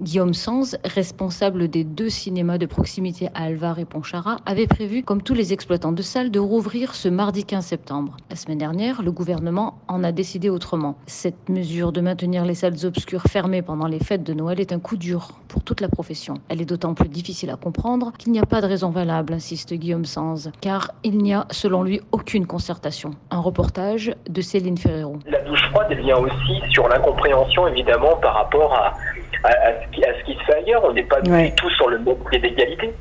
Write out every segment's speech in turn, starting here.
Guillaume Sanz, responsable des deux cinémas de proximité à Alvar et Ponchara, avait prévu, comme tous les exploitants de salles, de rouvrir ce mardi 15 septembre. La semaine dernière, le gouvernement en a décidé autrement. Cette mesure de maintenir les salles obscures fermées pendant les fêtes de Noël est un coup dur pour toute la profession. Elle est d'autant plus difficile à comprendre qu'il n'y a pas de raison valable, insiste Guillaume Sanz, car il n'y a, selon lui, aucune concertation. Un reportage de Céline Ferrero. La douche froide vient aussi sur l'incompréhension, évidemment, par rapport à à, à, ce qui, à, ce qui, se fait ailleurs. On n'est pas ouais. du tout sur le même pied d'égalité.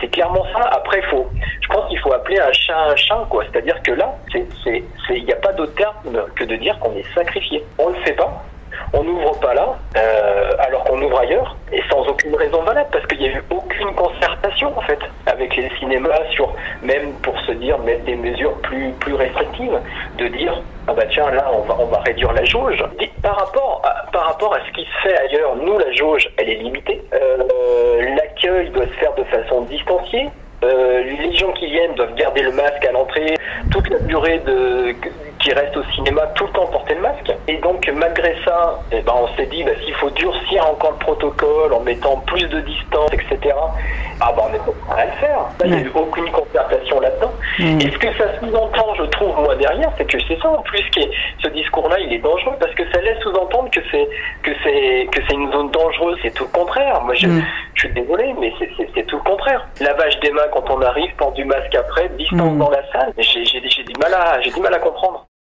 C'est clairement ça. Après, faut, je pense qu'il faut appeler un chat un chat, quoi. C'est-à-dire que là, il n'y a pas d'autre terme que de dire qu'on est sacrifié. On ne le fait pas. On n'ouvre pas là, euh, alors qu'on ouvre ailleurs, et sans aucune raison valable, parce qu'il n'y a eu aucune concertation en fait avec les cinémas sur, même pour se dire mettre des mesures plus plus restrictives, de dire ah bah tiens là on va on va réduire la jauge. Et par rapport à, rapport à ce qui se fait ailleurs, nous la jauge elle est limitée. Euh, L'accueil doit se faire de façon distanciée. Euh, les gens qui viennent doivent garder le masque à l'entrée toute la durée de qui reste au cinéma tout le temps porter le masque. Et donc malgré ça, eh ben, on s'est dit bah, s'il faut durcir encore le protocole en mettant plus de distance, etc. Ah ben on est prêt à le faire. Il n'y a eu aucune concertation là-dedans. Mmh. Et ce que ça sous-entend, je trouve moi derrière, c'est que c'est ça en plus qui est, ce discours-là, il est dangereux parce que ça laisse sous-entendre que c'est que c'est que c'est une zone dangereuse. C'est tout le contraire. Moi je, mmh. je suis désolé, mais c'est tout le contraire. Lavage des mains quand on arrive, port du masque après, distance mmh. dans la salle. J'ai du mal à j'ai du mal à comprendre.